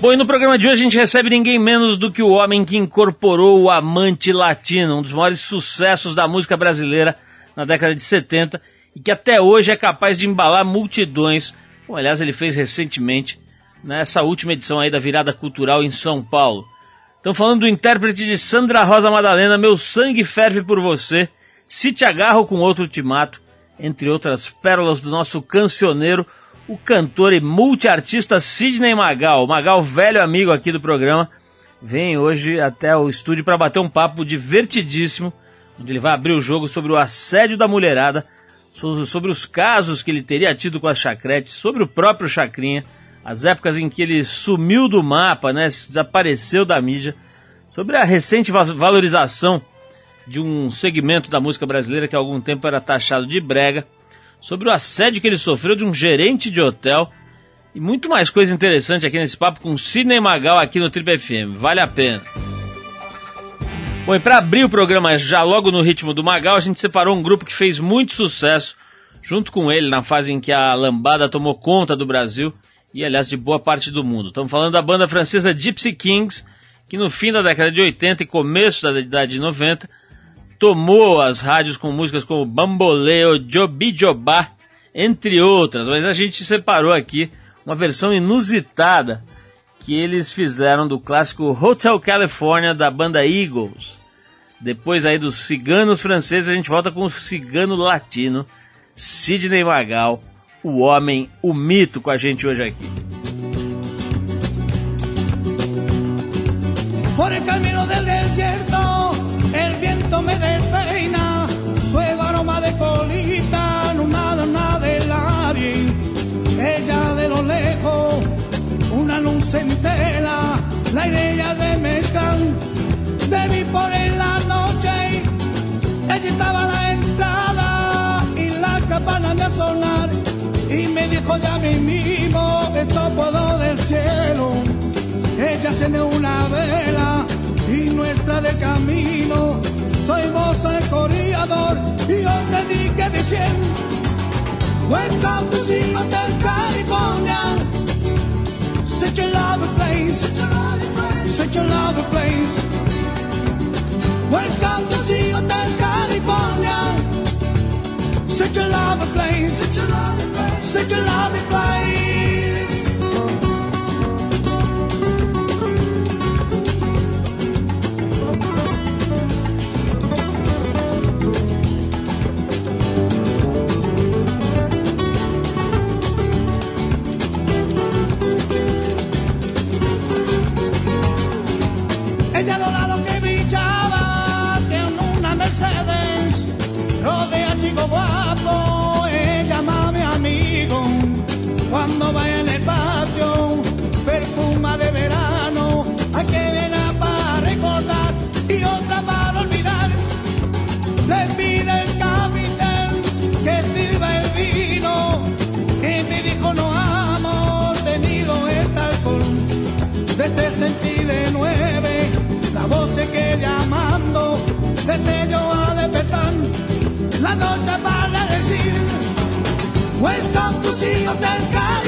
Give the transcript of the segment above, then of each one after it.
Bom, e no programa de hoje a gente recebe ninguém menos do que o homem que incorporou o Amante Latino, um dos maiores sucessos da música brasileira na década de 70 e que até hoje é capaz de embalar multidões, como aliás ele fez recentemente nessa última edição aí da Virada Cultural em São Paulo. Estão falando do intérprete de Sandra Rosa Madalena, Meu Sangue Ferve por Você, Se Te Agarro com Outro Te Mato, entre outras pérolas do nosso cancioneiro, o cantor e multiartista Sidney Magal, Magal velho amigo aqui do programa, vem hoje até o estúdio para bater um papo divertidíssimo, onde ele vai abrir o jogo sobre o assédio da mulherada, sobre os casos que ele teria tido com a Chacrete, sobre o próprio Chacrinha, as épocas em que ele sumiu do mapa, né, desapareceu da mídia, sobre a recente valorização de um segmento da música brasileira que há algum tempo era taxado de brega, sobre o assédio que ele sofreu de um gerente de hotel e muito mais coisa interessante aqui nesse papo com Sidney Magal aqui no Triple FM. Vale a pena. Bom, e para abrir o programa já logo no ritmo do Magal, a gente separou um grupo que fez muito sucesso junto com ele na fase em que a lambada tomou conta do Brasil e, aliás, de boa parte do mundo. Estamos falando da banda francesa Gypsy Kings, que no fim da década de 80 e começo da década de 90 tomou as rádios com músicas como Bamboleo, Jobi Jobá, entre outras, mas a gente separou aqui uma versão inusitada que eles fizeram do clássico Hotel California da banda Eagles. Depois aí dos ciganos franceses, a gente volta com o cigano latino, Sidney Magal, o homem, o mito com a gente hoje aqui. Por el camino del desierto ella estaba a la entrada y la campana de sonar, y me dijo ya mi mismo, esto puedo del cielo, ella se me una vela y nuestra de camino. Soy vos el corredor y yo te dije diciendo, Welcome to the Hotel California. Such a lovely place, such a lovely place. Welcome to the Hotel California. Such a lovely place, such a lovely place.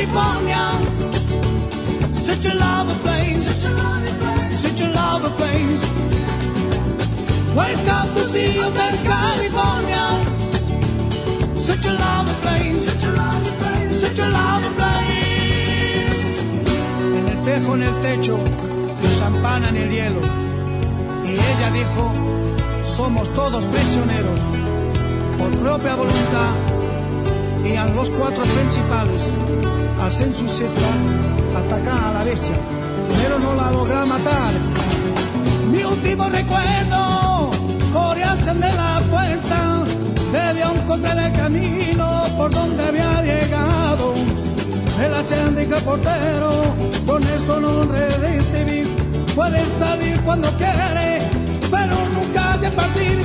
California. Such a lovely place. Such a lovely place. Such a lovely place. Welcome to see you there, California. Such a lovely place. Such a lovely place. Such a lovely place. En el tejo, en el techo, los champán en el hielo. Y ella dijo, somos todos prisioneros por propia voluntad y a los cuatro principales hacen su siesta, atacan a la bestia, pero no la logra matar. Mi último recuerdo, corearse de la puerta, debió encontrar el camino por donde había llegado. El achendica portero, con eso no recibir, puede salir cuando quiere, pero nunca de partir.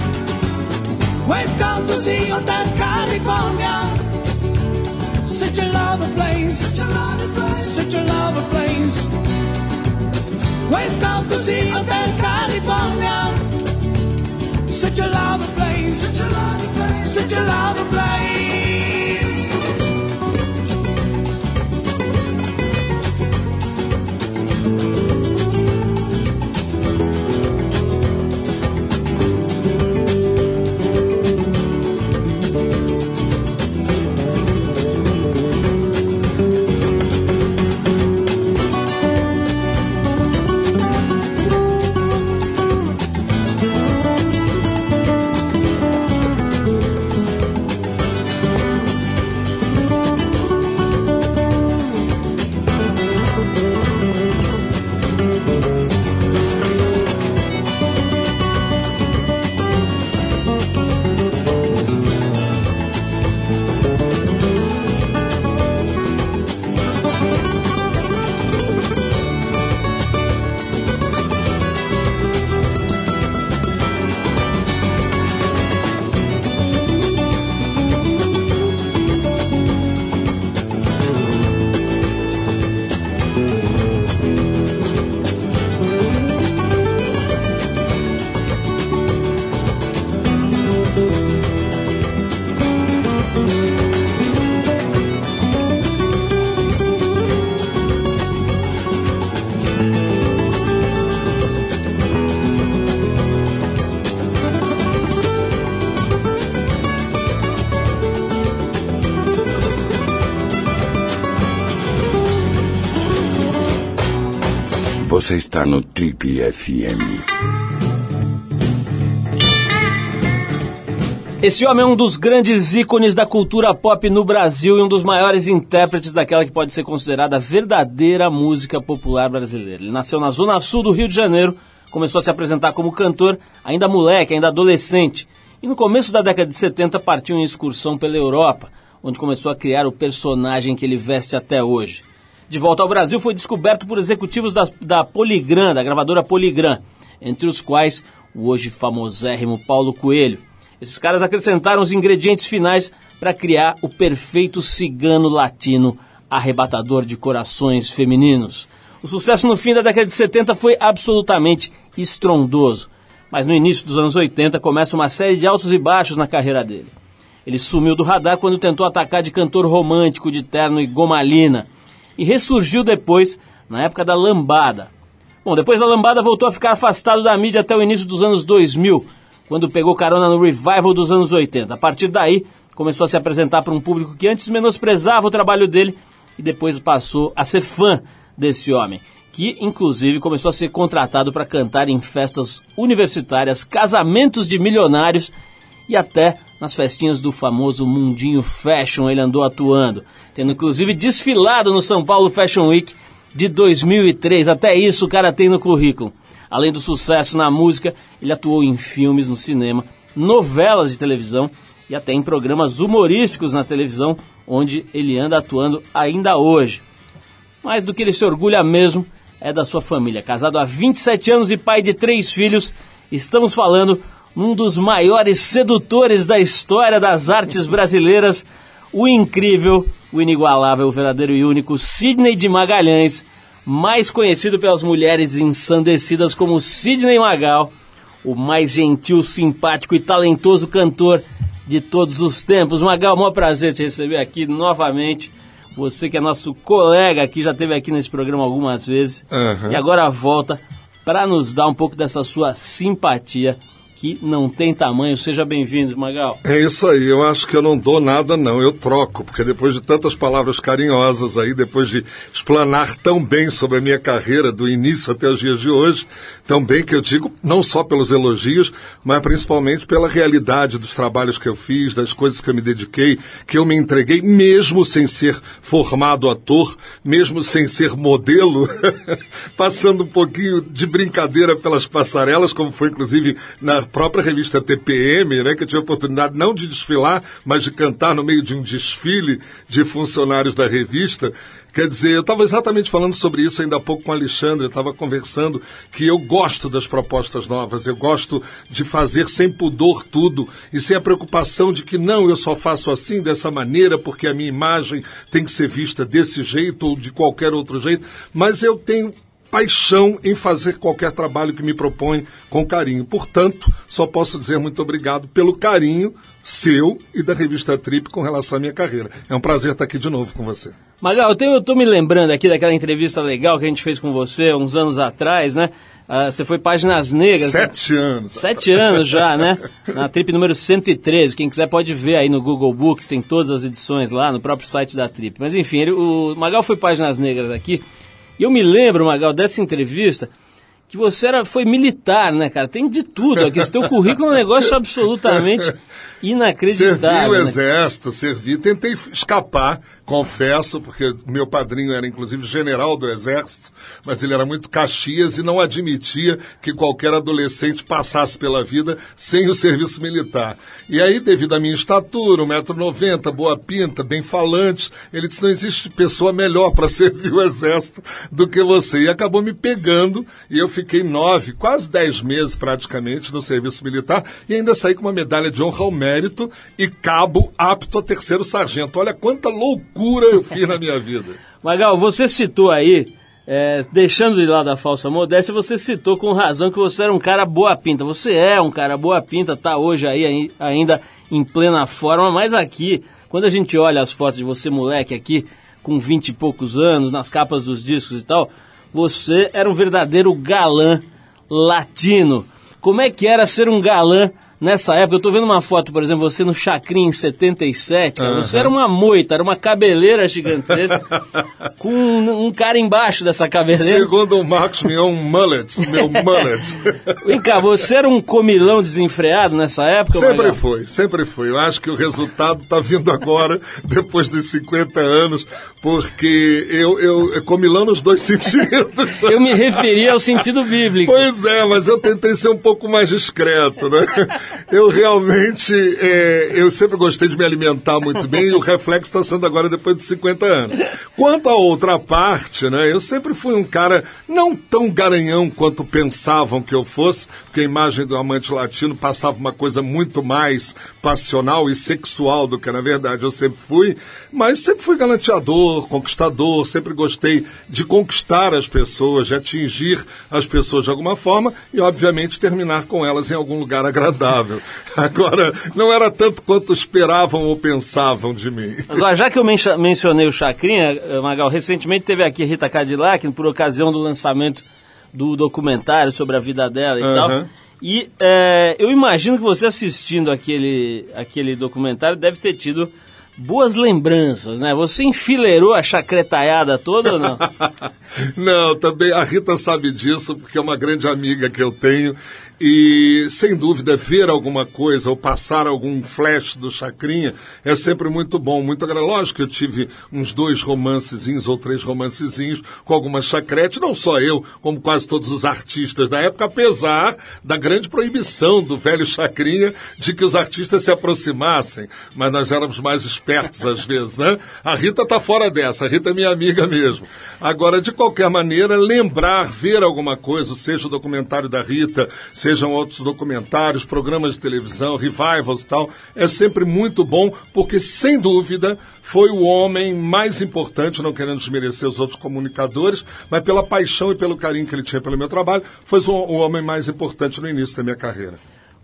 Welcome to see you, California. Such a lovely place. Such a lovely place. Such a love ablaze. Welcome to the Hotel California. Such a lovely place. Such a lovely place. Such a love ablaze. Você está no Trip FM. Esse homem é um dos grandes ícones da cultura pop no Brasil e um dos maiores intérpretes daquela que pode ser considerada a verdadeira música popular brasileira. Ele nasceu na zona sul do Rio de Janeiro, começou a se apresentar como cantor ainda moleque, ainda adolescente, e no começo da década de 70 partiu em excursão pela Europa, onde começou a criar o personagem que ele veste até hoje. De volta ao Brasil, foi descoberto por executivos da, da Poligram, da gravadora Poligram, entre os quais o hoje famosérrimo Paulo Coelho. Esses caras acrescentaram os ingredientes finais para criar o perfeito cigano latino arrebatador de corações femininos. O sucesso no fim da década de 70 foi absolutamente estrondoso, mas no início dos anos 80 começa uma série de altos e baixos na carreira dele. Ele sumiu do radar quando tentou atacar de cantor romântico de terno e gomalina e ressurgiu depois, na época da lambada. Bom, depois da lambada voltou a ficar afastado da mídia até o início dos anos 2000, quando pegou carona no revival dos anos 80. A partir daí, começou a se apresentar para um público que antes menosprezava o trabalho dele e depois passou a ser fã desse homem, que inclusive começou a ser contratado para cantar em festas universitárias, casamentos de milionários e até nas festinhas do famoso Mundinho Fashion ele andou atuando, tendo inclusive desfilado no São Paulo Fashion Week de 2003. Até isso o cara tem no currículo. Além do sucesso na música, ele atuou em filmes no cinema, novelas de televisão e até em programas humorísticos na televisão, onde ele anda atuando ainda hoje. Mais do que ele se orgulha mesmo é da sua família. Casado há 27 anos e pai de três filhos, estamos falando um dos maiores sedutores da história das artes brasileiras, o incrível, o inigualável, o verdadeiro e único Sidney de Magalhães, mais conhecido pelas mulheres ensandecidas como Sidney Magal, o mais gentil, simpático e talentoso cantor de todos os tempos. Magal, maior prazer te receber aqui novamente. Você que é nosso colega aqui, já esteve aqui nesse programa algumas vezes. Uhum. E agora volta para nos dar um pouco dessa sua simpatia que não tem tamanho. Seja bem-vindo, Magal. É isso aí, eu acho que eu não dou nada, não, eu troco, porque depois de tantas palavras carinhosas aí, depois de explanar tão bem sobre a minha carreira, do início até os dias de hoje, tão bem que eu digo, não só pelos elogios, mas principalmente pela realidade dos trabalhos que eu fiz, das coisas que eu me dediquei, que eu me entreguei, mesmo sem ser formado ator, mesmo sem ser modelo, passando um pouquinho de brincadeira pelas passarelas, como foi inclusive na própria revista TPM, né, que eu tive a oportunidade não de desfilar, mas de cantar no meio de um desfile de funcionários da revista. Quer dizer, eu estava exatamente falando sobre isso ainda há pouco com o Alexandre, eu estava conversando que eu gosto das propostas novas, eu gosto de fazer sem pudor tudo e sem a preocupação de que não, eu só faço assim, dessa maneira, porque a minha imagem tem que ser vista desse jeito ou de qualquer outro jeito, mas eu tenho paixão em fazer qualquer trabalho que me propõe com carinho. Portanto, só posso dizer muito obrigado pelo carinho seu e da revista Trip com relação à minha carreira. É um prazer estar aqui de novo com você. Magal, eu estou me lembrando aqui daquela entrevista legal que a gente fez com você uns anos atrás, né? Uh, você foi Páginas Negras. Sete né? anos. Sete anos já, né? Na trip número 113. Quem quiser pode ver aí no Google Books, tem todas as edições lá no próprio site da trip. Mas enfim, ele, o Magal foi Páginas Negras aqui. E eu me lembro, Magal, dessa entrevista, que você era, foi militar, né, cara? Tem de tudo aqui. Esse teu currículo é um negócio absolutamente inacreditável. Servi o né? exército, servi. Tentei escapar, confesso, porque meu padrinho era inclusive general do exército, mas ele era muito caxias e não admitia que qualquer adolescente passasse pela vida sem o serviço militar. E aí, devido à minha estatura, 1,90m, boa pinta, bem falante, ele disse, não existe pessoa melhor para servir o exército do que você. E acabou me pegando e eu fiquei nove, quase dez meses praticamente no serviço militar e ainda saí com uma medalha de honra ao mérito e cabo apto a terceiro sargento. Olha quanta loucura eu fiz na minha vida. Magal, você citou aí, é, deixando de lado a falsa modéstia, você citou com razão que você era um cara boa pinta. Você é um cara boa pinta, tá hoje aí ainda em plena forma, mas aqui, quando a gente olha as fotos de você moleque aqui, com vinte e poucos anos, nas capas dos discos e tal, você era um verdadeiro galã latino. Como é que era ser um galã nessa época, eu tô vendo uma foto, por exemplo, você no Chacrin em 77, cara, Aham. você era uma moita, era uma cabeleira gigantesca, com um, um cara embaixo dessa cabeleira. Segundo o Marcos Mion, mullets, meu mullets. Vem cá, você era um comilão desenfreado nessa época? Sempre foi, sempre foi. Eu acho que o resultado está vindo agora, depois dos 50 anos, porque eu, eu, eu comilão nos dois sentidos. Eu me referi ao sentido bíblico. Pois é, mas eu tentei ser um pouco mais discreto, né? Eu realmente, é, eu sempre gostei de me alimentar muito bem e o reflexo está sendo agora depois de 50 anos. Quanto à outra parte, né? Eu sempre fui um cara não tão garanhão quanto pensavam que eu fosse, porque a imagem do amante latino passava uma coisa muito mais passional e sexual do que na verdade eu sempre fui, mas sempre fui galanteador, conquistador, sempre gostei de conquistar as pessoas, de atingir as pessoas de alguma forma e, obviamente, terminar com elas em algum lugar agradável. Agora, não era tanto quanto esperavam ou pensavam de mim. Agora, já que eu mencha- mencionei o Chacrinha, eh, Magal, recentemente teve aqui a Rita Cadillac, por ocasião do lançamento do documentário sobre a vida dela e Aham. tal. E eh, eu imagino que você assistindo aquele, aquele documentário deve ter tido boas lembranças, né? Você enfileirou a chacretaiada toda ou não? Não, também a Rita sabe disso, porque é uma grande amiga que eu tenho. E, sem dúvida, ver alguma coisa ou passar algum flash do Chacrinha é sempre muito bom. Muito. Lógico que eu tive uns dois romancezinhos ou três romancezinhos com alguma chacrete, não só eu, como quase todos os artistas da época, apesar da grande proibição do velho Chacrinha de que os artistas se aproximassem. Mas nós éramos mais espertos às vezes, né? A Rita tá fora dessa, a Rita é minha amiga mesmo. Agora, de qualquer maneira, lembrar, ver alguma coisa, seja o documentário da Rita, sejam outros documentários, programas de televisão, revivals e tal, é sempre muito bom, porque sem dúvida foi o homem mais importante, não querendo desmerecer os outros comunicadores, mas pela paixão e pelo carinho que ele tinha pelo meu trabalho, foi o, homem mais importante no início da minha carreira.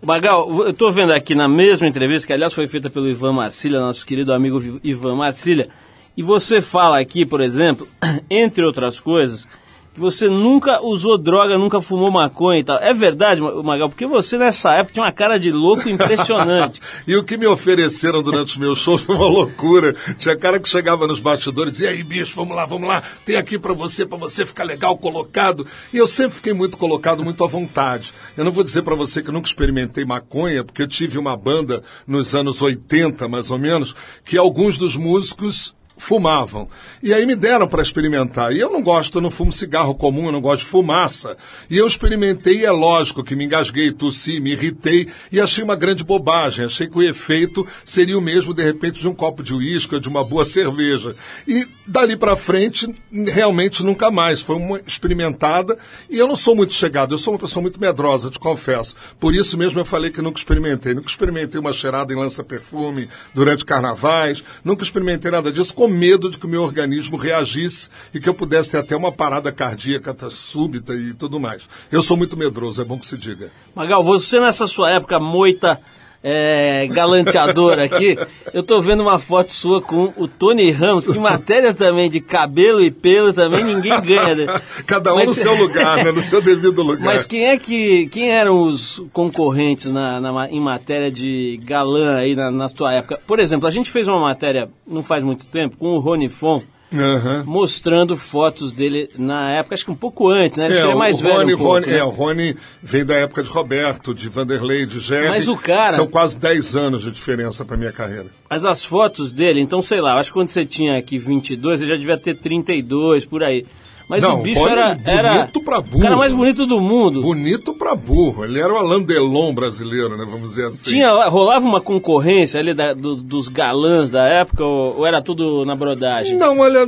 Magal, eu estou vendo aqui na mesma entrevista, que aliás foi feita pelo Ivan Marcília, nosso querido amigo Ivan Marcília, e você fala aqui, por exemplo, entre outras coisas, que você nunca usou droga, nunca fumou maconha e tal. É verdade, Ma- Magal, porque você nessa época tinha uma cara de louco impressionante. E o que me ofereceram durante os meus shows foi uma loucura. Tinha cara que chegava nos bastidores e aí, bicho, vamos lá, vamos lá, tem aqui pra você, pra você ficar legal, colocado. E eu sempre fiquei muito colocado, muito à vontade. Eu não vou dizer pra você que eu nunca experimentei maconha, porque eu tive uma banda nos anos 80, mais ou menos, que alguns dos músicos fumavam. E aí me deram para experimentar. E eu não gosto, eu não fumo cigarro comum, eu não gosto de fumaça. E eu experimentei e é lógico que me engasguei, tossi, me irritei e achei uma grande bobagem. Achei que o efeito seria o mesmo, de repente, de um copo de uísque ou de uma boa cerveja. E dali para frente, realmente nunca mais. Foi uma experimentada e eu não sou muito chegado, eu sou uma pessoa muito medrosa, te confesso. Por isso mesmo eu falei que nunca experimentei. Nunca experimentei uma cheirada em lança-perfume durante carnavais, nunca experimentei nada disso, com medo de que o meu organismo reagisse e que eu pudesse ter até uma parada cardíaca tá, súbita e tudo mais. Eu sou muito medroso, é bom que se diga. Magal, você nessa sua época moita é, galanteadora aqui, eu tô vendo uma foto sua com o Tony Ramos, que matéria também de cabelo e pelo também ninguém ganha. né? Cada um Mas- no seu lugar, né? no seu devido lugar. Mas quem é que. Quem eram os concorrentes na, na em matéria de galã aí na, na sua época? Por exemplo, a gente fez uma matéria não faz muito tempo com o Rony Fon Aham. mostrando fotos dele na época, acho que um pouco antes, né? É, ele é o mais velho. Rony, um pouco, Rony, né? é, o Rony vem da época de Roberto, de Vanderlei, de Jerry. Mas o cara- São quase 10 anos de diferença para minha carreira. Mas as fotos dele, então sei lá, acho que quando você tinha aqui 22, você já devia ter 32 por aí. Mas Não, o bicho era, era bonito pra o burro. cara mais bonito do mundo. Bonito pra burro. Ele era o Alain Delon brasileiro, né? Vamos dizer assim. Tinha, rolava uma concorrência ali da- do- dos galãs da época ou, ou era tudo na brodagem? Não, olha,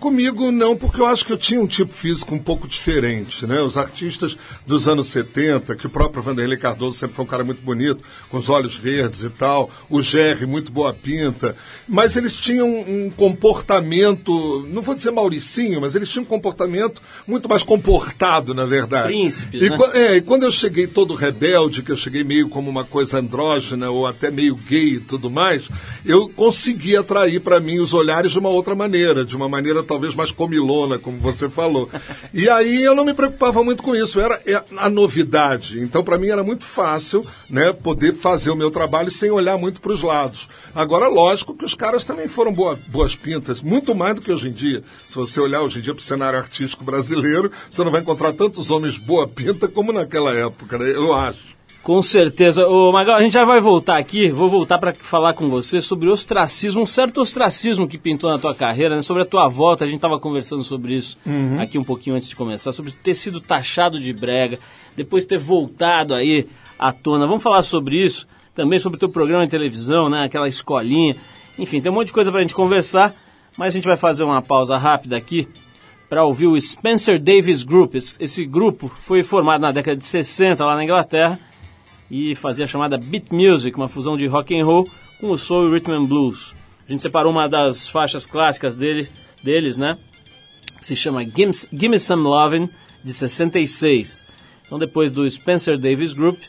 comigo não, porque eu acho que eu tinha um tipo físico um pouco diferente, né? Os artistas dos anos 70, que o próprio Vanderlei Cardoso sempre foi um cara muito bonito, com os olhos verdes e tal, o Jerry, muito boa pinta, mas eles tinham um comportamento, não vou dizer mauricinho, mas eles tinham um comportamento comportamento muito mais comportado, na verdade. Príncipes, e, né? É, e quando eu cheguei todo rebelde, que eu cheguei meio como uma coisa andrógena ou até meio gay e tudo mais, eu consegui atrair para mim os olhares de uma outra maneira, de uma maneira talvez mais comilona, como você falou. E aí eu não me preocupava muito com isso, era é, a novidade. Então para mim era muito fácil, né, poder fazer o meu trabalho sem olhar muito para os lados. Agora, lógico que os caras também foram boa, boas pintas, muito mais do que hoje em dia. Se você olhar hoje em dia para o cenário artístico brasileiro, você não vai encontrar tantos homens boa pinta como naquela época, né? eu acho. Com certeza. Ô, Magal, a gente já vai voltar aqui, vou voltar para falar com você sobre ostracismo, um certo ostracismo que pintou na tua carreira, né? sobre a tua volta, a gente estava conversando sobre isso Uhum. aqui um pouquinho antes de começar, sobre ter sido taxado de brega, depois ter voltado aí à tona. Vamos falar sobre isso, também sobre o teu programa de televisão, né? aquela escolinha, enfim, tem um monte de coisa para a gente conversar, mas a gente vai fazer uma pausa rápida aqui para ouvir o Spencer Davis Group. Esse, grupo foi formado na década de 60 lá na Inglaterra e fazia a chamada beat music, uma fusão de rock and roll com o soul rhythm and blues. A gente separou uma das faixas clássicas dele, deles, né? Se chama Gimme, Gimme Some Lovin' de 66. Então depois do Spencer Davis Group,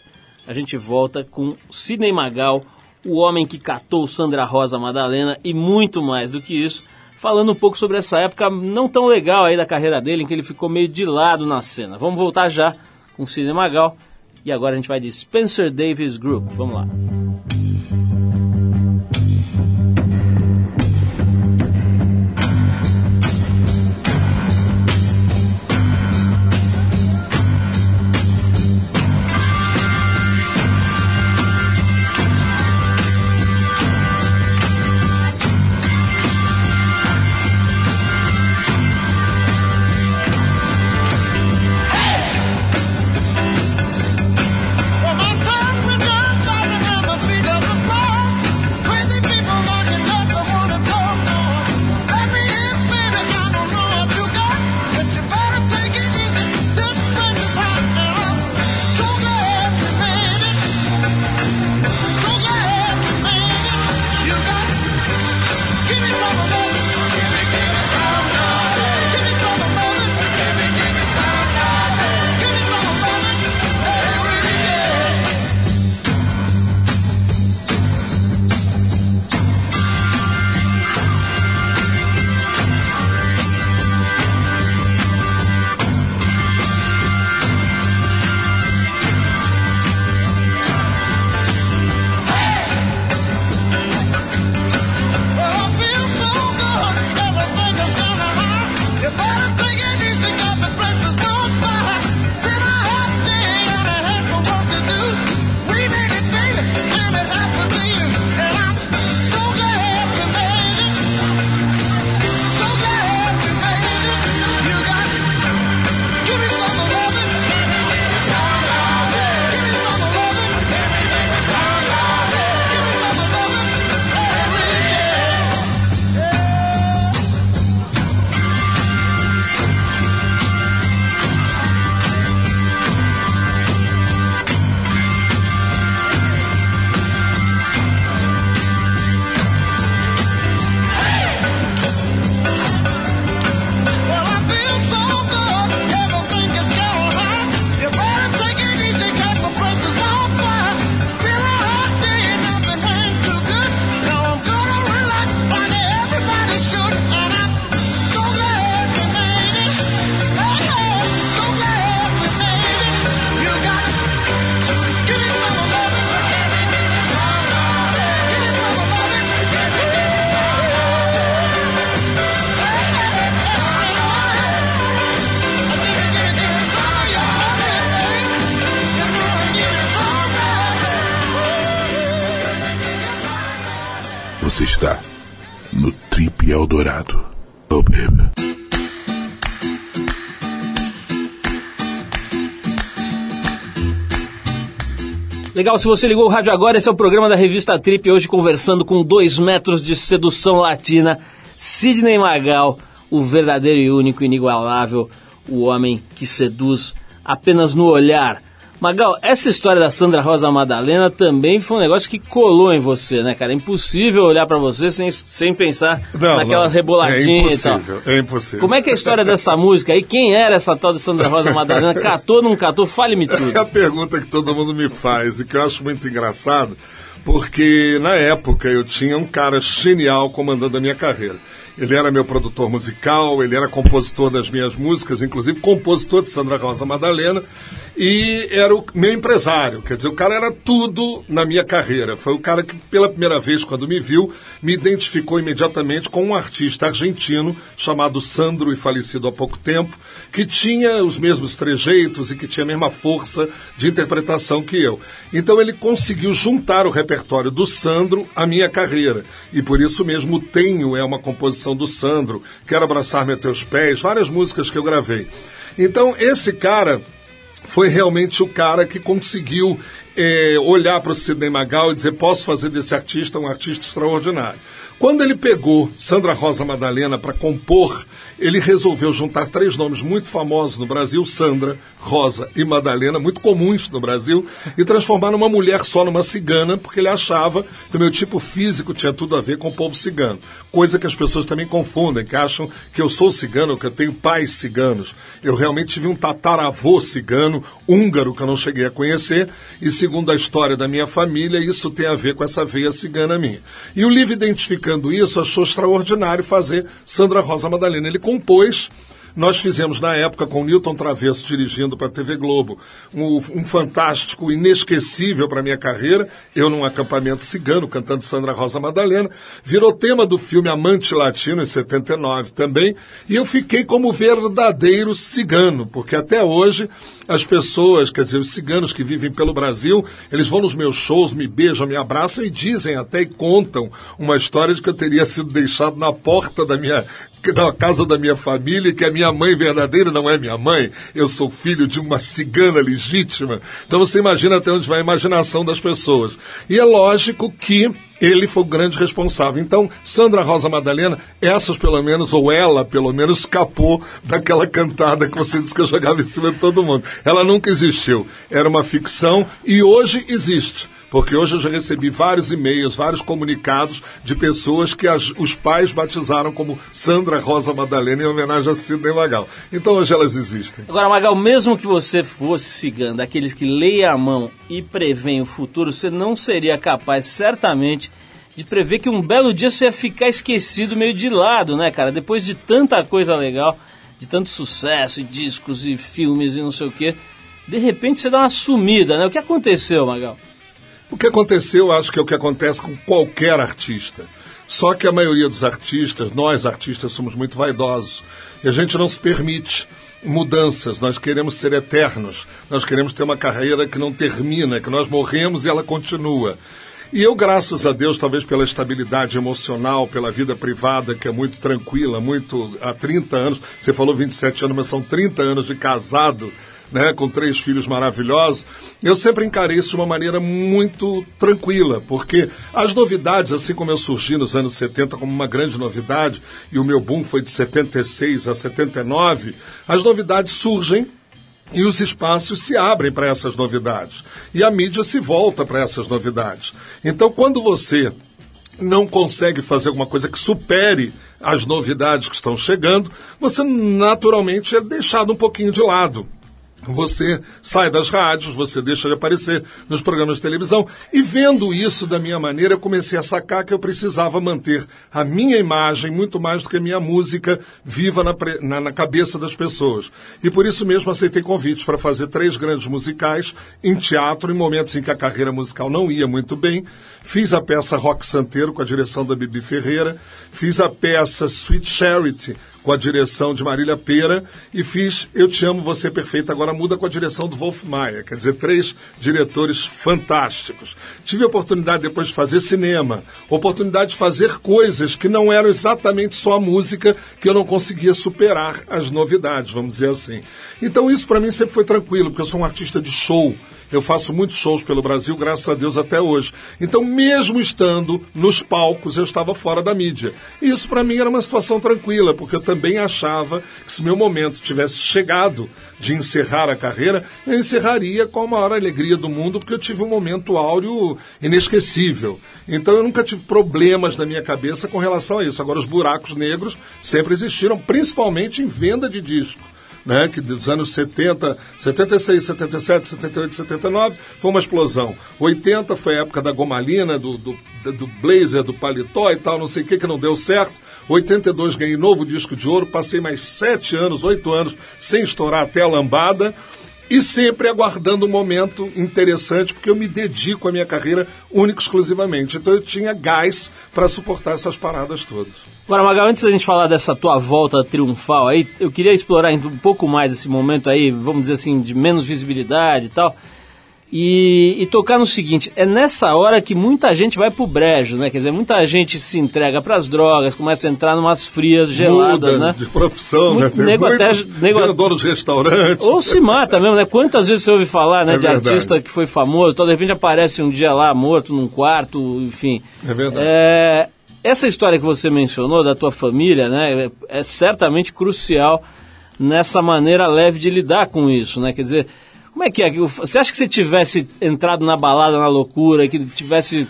a gente volta com Sidney Magal, o homem que catou Sandra Rosa Madalena e muito mais do que isso, falando um pouco sobre essa época não tão legal aí da carreira dele, em que ele ficou meio de lado na cena. Vamos voltar já com Sidney Magal e agora a gente vai de Spencer Davis Group. Vamos lá. Você está no Trip Eldorado. Oh, baby. Legal, se você ligou o rádio agora, esse é o programa da revista Trip, hoje conversando com dois metros de sedução latina, Sidney Magal, o verdadeiro e único, inigualável, o homem que seduz apenas no olhar. Magal, essa história da Sandra Rosa Madalena também foi um negócio que colou em você, né, cara? É impossível olhar pra você sem, sem pensar Não, naquela não. reboladinha é e tal. impossível, É impossível. Como é que é a história dessa música aí? Quem era essa tal de Sandra Rosa Madalena? Catou, não catou? Fale-me É a tudo. pergunta que todo mundo me faz e que eu acho muito engraçado, porque na época eu tinha um cara genial comandando a minha carreira. Ele era meu produtor musical, ele era compositor das minhas músicas, inclusive compositor de Sandra Rosa Madalena, e era o meu empresário. Quer dizer, o cara era tudo na minha carreira. Foi o cara que, pela primeira vez, quando me viu, me identificou imediatamente com um artista argentino chamado Sandro, e falecido há pouco tempo, que tinha os mesmos trejeitos e que tinha a mesma força de interpretação que eu. Então ele conseguiu juntar o repertório do Sandro à minha carreira. E por isso mesmo Tenho é uma composição do Sandro, Quero Abraçar-me a Teus Pés, várias músicas que eu gravei. Então esse cara foi realmente o cara que conseguiu eh, olhar para o Sidney Magal e dizer: posso fazer desse artista um artista extraordinário. Quando ele pegou Sandra Rosa Madalena para compor, ele resolveu juntar três nomes muito famosos no Brasil: Sandra, Rosa e Madalena, muito comuns no Brasil, e transformar numa mulher só, numa cigana, porque ele achava que o meu tipo físico tinha tudo a ver com o povo cigano. Coisa que as pessoas também confundem, que acham que eu sou cigano, que eu tenho pais ciganos. Eu realmente tive um tataravô cigano, húngaro, que eu não cheguei a conhecer, e segundo a história da minha família, isso tem a ver com essa veia cigana minha. E o livro identificando isso, achou extraordinário fazer Sandra Rosa Madalena. Ele compôs nós fizemos na época com Newton Travesso dirigindo para a TV Globo um, um fantástico, inesquecível para minha carreira. Eu num acampamento cigano cantando Sandra Rosa Madalena. Virou tema do filme Amante Latino em 79 também. E eu fiquei como verdadeiro cigano, porque até hoje as pessoas, quer dizer, os ciganos que vivem pelo Brasil, eles vão nos meus shows, me beijam, me abraçam e dizem até e contam uma história de que eu teria sido deixado na porta da minha da casa da minha família que a minha mãe verdadeira não é minha mãe. Eu sou filho de uma cigana legítima. Então você imagina até onde vai a imaginação das pessoas. E é lógico que ele foi o grande responsável. Então, Sandra Rosa Madalena, essas pelo menos, ou ela pelo menos, escapou daquela cantada que você disse que eu jogava em cima de todo mundo. Ela nunca existiu. Era uma ficção e hoje existe. Porque hoje eu já recebi vários e-mails, vários comunicados de pessoas que as- os pais batizaram como Sandra Rosa Madalena em homenagem a Sidney Magal. Então hoje elas existem. Agora, Magal, mesmo que você fosse cigano, daqueles que leia a mão e prevêem o futuro, você não seria capaz, certamente, de prever que um belo dia você ia ficar esquecido meio de lado, né, cara? Depois de tanta coisa legal, de tanto sucesso, e discos e filmes e não sei o quê, de repente você dá uma sumida, né? O que aconteceu, Magal? O que aconteceu, acho que é o que acontece com qualquer artista. Só que a maioria dos artistas, nós artistas, somos muito vaidosos. E a gente não se permite mudanças. Nós queremos ser eternos. Nós queremos ter uma carreira que não termina, que nós morremos e ela continua. E eu, graças a Deus, talvez pela estabilidade emocional, pela vida privada, que é muito tranquila, muito há 30 anos, você falou 27 anos, mas são 30 anos de casado, né, com três filhos maravilhosos, eu sempre encarei isso de uma maneira muito tranquila, porque as novidades, assim como eu surgi nos anos 70 como uma grande novidade, e o meu boom foi de 76 a 79, as novidades surgem e os espaços se abrem para essas novidades. E a mídia se volta para essas novidades. Então, quando você não consegue fazer alguma coisa que supere as novidades que estão chegando, você naturalmente é deixado um pouquinho de lado. Você sai das rádios, você deixa de aparecer nos programas de televisão. E vendo isso da minha maneira, eu comecei a sacar que eu precisava manter a minha imagem, muito mais do que a minha música, viva na, na- na cabeça das pessoas. E por isso mesmo aceitei convites para fazer três grandes musicais em teatro, em momentos em que a carreira musical não ia muito bem. Fiz a peça Rock Santeiro com a direção da Bibi Ferreira. Fiz a peça Sweet Charity com a direção de Marília Pera e fiz Eu Te Amo, Você Perfeita, agora muda com a direção do Wolf Maia, quer dizer, três diretores fantásticos. Tive a oportunidade depois de fazer cinema, oportunidade de fazer coisas que não eram exatamente só a música, que eu não conseguia superar as novidades, vamos dizer assim. Então isso para mim sempre foi tranquilo, porque eu sou um artista de show. Eu faço muitos shows pelo Brasil, graças a Deus, até hoje. Então, mesmo estando nos palcos, eu estava fora da mídia. E isso para mim era uma situação tranquila, porque eu também achava que se meu momento tivesse chegado de encerrar a carreira, eu encerraria com a maior alegria do mundo, porque eu tive um momento áureo inesquecível. Então eu nunca tive problemas na minha cabeça com relação a isso. Agora, os buracos negros sempre existiram, principalmente em venda de disco. Né, que dos anos 70, 76, 77, 78, 79, foi uma explosão. 80 foi a época da gomalina, do, do, do blazer, do paletó e tal, não sei o que, que não deu certo. 82 ganhei novo disco de ouro, passei mais sete anos, oito anos, sem estourar até a lambada. E sempre aguardando um momento interessante, porque eu me dedico à minha carreira única exclusivamente. Então eu tinha gás para suportar essas paradas todas. Agora, Magal, antes da gente falar dessa tua volta triunfal aí, eu queria explorar um pouco mais esse momento aí, vamos dizer assim, de menos visibilidade e tal. E, e tocar no seguinte, é nessa hora que muita gente vai pro brejo, né? Quer dizer, muita gente se entrega pras drogas, começa a entrar numas frias geladas, Muda né? de profissão, Muito né? Nego até- nego- viram dono de restaurante. Ou se mata mesmo, né? Quantas vezes você ouve falar, né, É de verdade. artista que foi famoso, tal, de repente aparece um dia lá morto num quarto, enfim. É verdade. É, essa história que você mencionou da tua família, né, é, é certamente crucial nessa maneira leve de lidar com isso, né? Quer dizer, como é que é? Você acha que se tivesse entrado na balada, na loucura, que tivesse,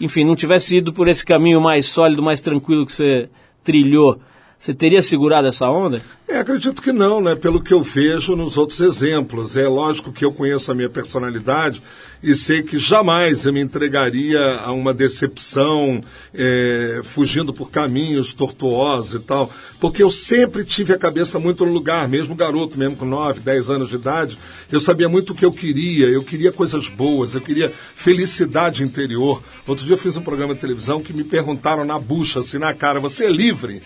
enfim, não tivesse ido por esse caminho mais sólido, mais tranquilo que você trilhou, você teria segurado essa onda? É, acredito que não, né? Pelo que eu vejo nos outros exemplos. É lógico que eu conheço a minha personalidade e sei que jamais eu me entregaria a uma decepção, é, fugindo por caminhos tortuosos e tal, porque eu sempre tive a cabeça muito no lugar, mesmo garoto, mesmo com 9, 10 anos de idade, eu sabia muito o que eu queria, eu queria coisas boas, eu queria felicidade interior. Outro dia eu fiz um programa de televisão que me perguntaram na bucha, assim, na cara, você é livre?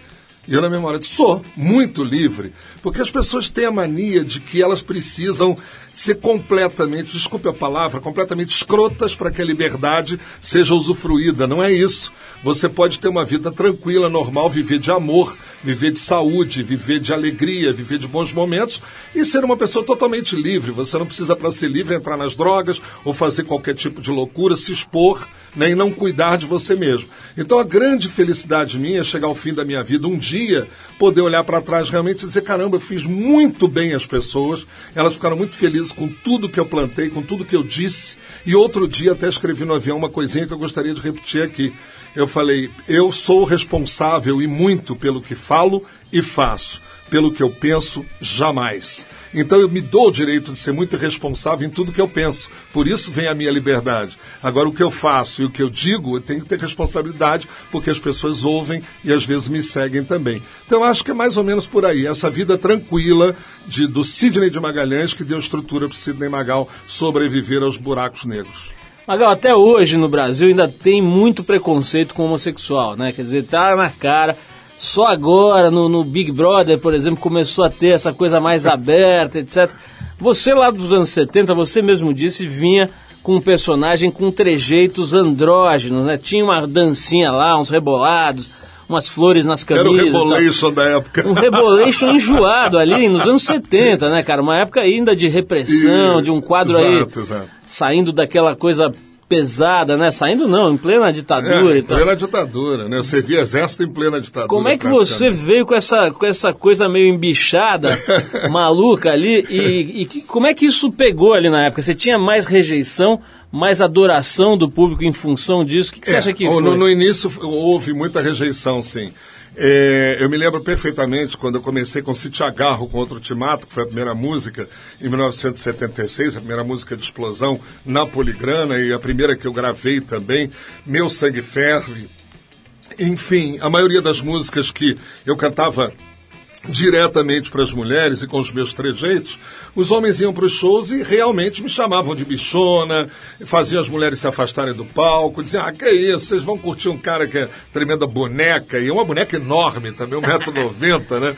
E eu, na memória, disse, sou muito livre. Porque as pessoas têm a mania de que elas precisam ser completamente, desculpe a palavra, completamente escrotas para que a liberdade seja usufruída. Não é isso. Você pode ter uma vida tranquila, normal, viver de amor, viver de saúde, viver de alegria, viver de bons momentos e ser uma pessoa totalmente livre. Você não precisa, para ser livre, entrar nas drogas ou fazer qualquer tipo de loucura, se expor né, e não cuidar de você mesmo. Então a grande felicidade minha é chegar ao fim da minha vida, um dia, poder olhar para trás realmente e dizer: caramba, eu fiz muito bem as pessoas, elas ficaram muito felizes com tudo que eu plantei, com tudo que eu disse. E outro dia até escrevi no avião uma coisinha que eu gostaria de repetir aqui. Eu falei: eu sou responsável e muito pelo que falo e faço. Pelo que eu penso, jamais. Então eu me dou o direito de ser muito responsável em tudo que eu penso. Por isso vem a minha liberdade. Agora, o que eu faço e o que eu digo, eu tenho que ter responsabilidade, porque as pessoas ouvem e às vezes me seguem também. Então acho que é mais ou menos por aí. Essa vida tranquila de, do Sidney de Magalhães que deu estrutura para o Sidney Magal sobreviver aos buracos negros. Magal, até hoje no Brasil ainda tem muito preconceito com homossexual, né? Quer dizer, tá na cara. Só agora, no, no Big Brother, por exemplo, começou a ter essa coisa mais aberta, etc. Você lá dos anos 70, você mesmo disse, vinha com um personagem com trejeitos andrógenos, né? Tinha uma dancinha lá, uns rebolados, umas flores nas Era o camisas. e tal. Rebolation da época. um rebolation enjoado ali nos anos 70, né, cara? Uma época ainda de repressão, de um quadro aí Exato, exato. Saindo daquela coisa pesada, né? Saindo não, em plena ditadura É, e tal. plena ditadura, né? Eu servi exército em plena ditadura. Como é que você veio com essa, com essa coisa meio embichada, maluca ali, e, e que- como é que isso pegou ali na época? Você tinha mais rejeição, mais adoração do público em função disso? O que, que você É, acha que no, foi? no início houve muita rejeição, sim. É, eu me lembro perfeitamente quando eu comecei com City Agarro contra o Timato, que foi a primeira música em 1976, a primeira música de explosão na Poligrana e a primeira que eu gravei também, Meu Sangue Ferve. Enfim, a maioria das músicas que eu cantava diretamente para as mulheres e com os meus trejeitos, os homens iam para os shows e realmente me chamavam de bichona, faziam as mulheres se afastarem do palco, diziam, ah, que isso, vocês vão curtir um cara que é tremenda boneca, e é uma boneca enorme também, 1,90m, né?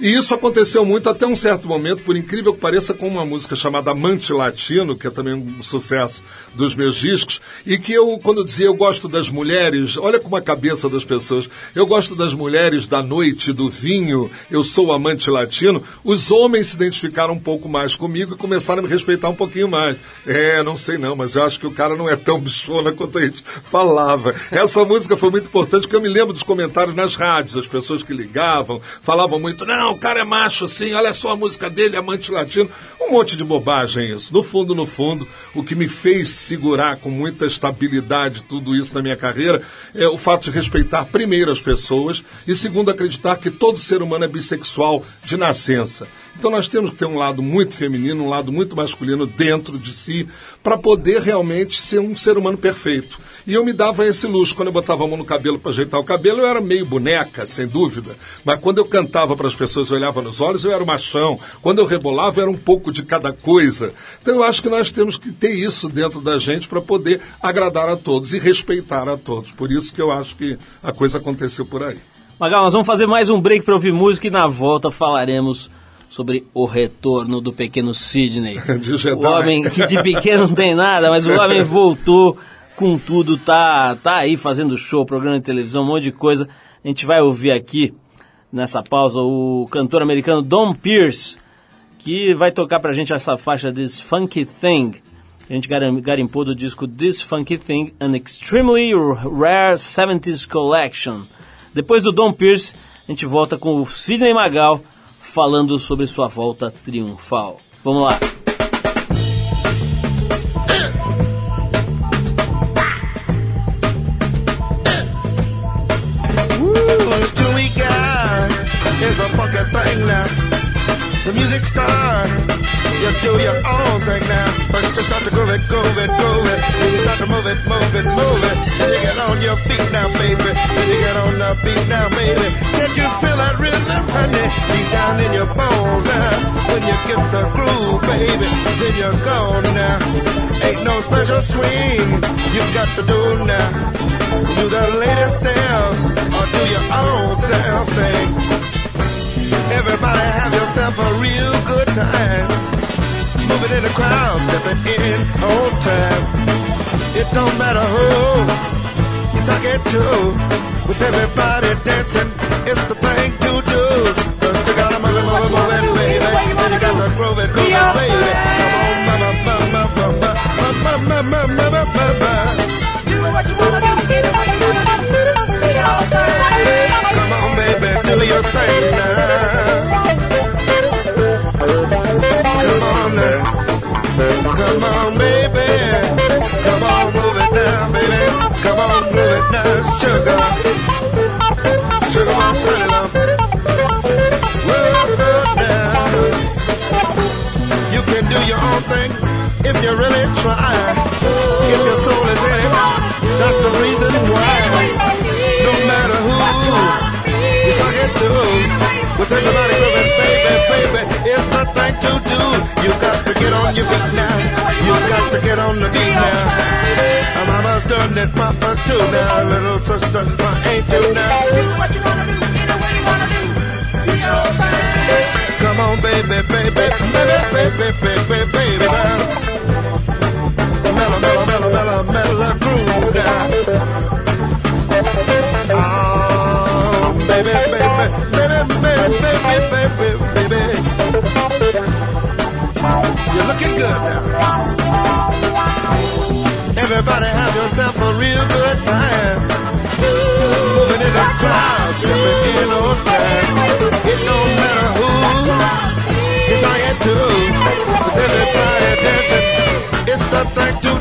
E isso aconteceu muito até um certo momento, por incrível que pareça, com uma música chamada Amante Latino, que é também um sucesso dos meus discos, e que eu, quando eu dizia eu gosto das mulheres, olha como a cabeça das pessoas, eu gosto das mulheres da noite, do vinho, eu sou amante latino, os homens se identificaram um pouco mais comigo e começaram a me respeitar um pouquinho mais. É, não sei não, mas eu acho que o cara não é tão bichona quanto a gente falava. Essa música foi muito importante, porque eu me lembro dos comentários nas rádios, as pessoas que ligavam, falavam muito, não, o cara é macho assim, olha só a música dele, amante latino. Um monte de bobagem isso. No fundo, no fundo, o que me fez segurar com muita estabilidade tudo isso na minha carreira é o fato de respeitar primeiro as pessoas e segundo acreditar que todo ser humano é bissexual de nascença. Então nós temos que ter um lado muito feminino, um lado muito masculino dentro de si, para poder realmente ser um ser humano perfeito. E eu me dava esse luxo. Quando eu botava a mão no cabelo para ajeitar o cabelo, eu era meio boneca, sem dúvida. Mas quando eu cantava para as pessoas e olhava nos olhos, eu era machão. Quando eu rebolava, era um pouco de cada coisa. Então eu acho que nós temos que ter isso dentro da gente para poder agradar a todos e respeitar a todos. Por isso que eu acho que a coisa aconteceu por aí. Magal, nós vamos fazer mais um break para ouvir música e na volta falaremos sobre o retorno do pequeno Sidney. O homem que de pequeno não tem nada, mas o homem voltou com tudo, tá, tá aí fazendo show, programa de televisão, um monte de coisa. A gente vai ouvir aqui, nessa pausa, o cantor americano Don Pierce, que vai tocar pra gente essa faixa This Funky Thing. A gente garim- garimpou do disco This Funky Thing, An Extremely Rare 70s Collection. Depois do Don Pierce, a gente volta com o Sidney Magal falando sobre sua volta triunfal. Vamos lá. A. You do your own thing now. First you start to groove it, groove it, groove it. Then you start to move it, move it, move it. Then you get on your feet now, baby. Then you get on the beat now, baby. Can't you honey? Deep down in your bones now. When you get the groove, baby, then you're gone now. Ain't no special swing you've got to do now. Do the latest dance or do your own self thing. Everybody have yourself a real good time. Moving in the crowd, stepping in on time. It don't matter who you talk it to. With everybody dancing, it's the thing to do. Cause you gotta move it, move it, move it, baby. And you got to groove it, groove it, baby. Come on, mama, mama, mama, mama, mama, mama, mama. Come on, baby, do your thing now. Come on now. Come on, baby. Come on, move now, baby. Come on, move it now, sugar. Sugar, my turn to get on the beat now. And mama's done it, papa's too now. Little sister, my ain't too now. Do what you wanna do, get away you wanna do. Be your now. Come on, baby, baby, baby, baby, baby, baby, baby, now. Mellow, mellow, mellow, mellow, mellow groove now. Oh, baby, baby, baby, baby, baby, baby, baby. You're looking good now. Everybody have yourself a real good time. Moving in the crowd, stepping in on time. It don't matter who it's I get to. With everybody dancing, it's the thing to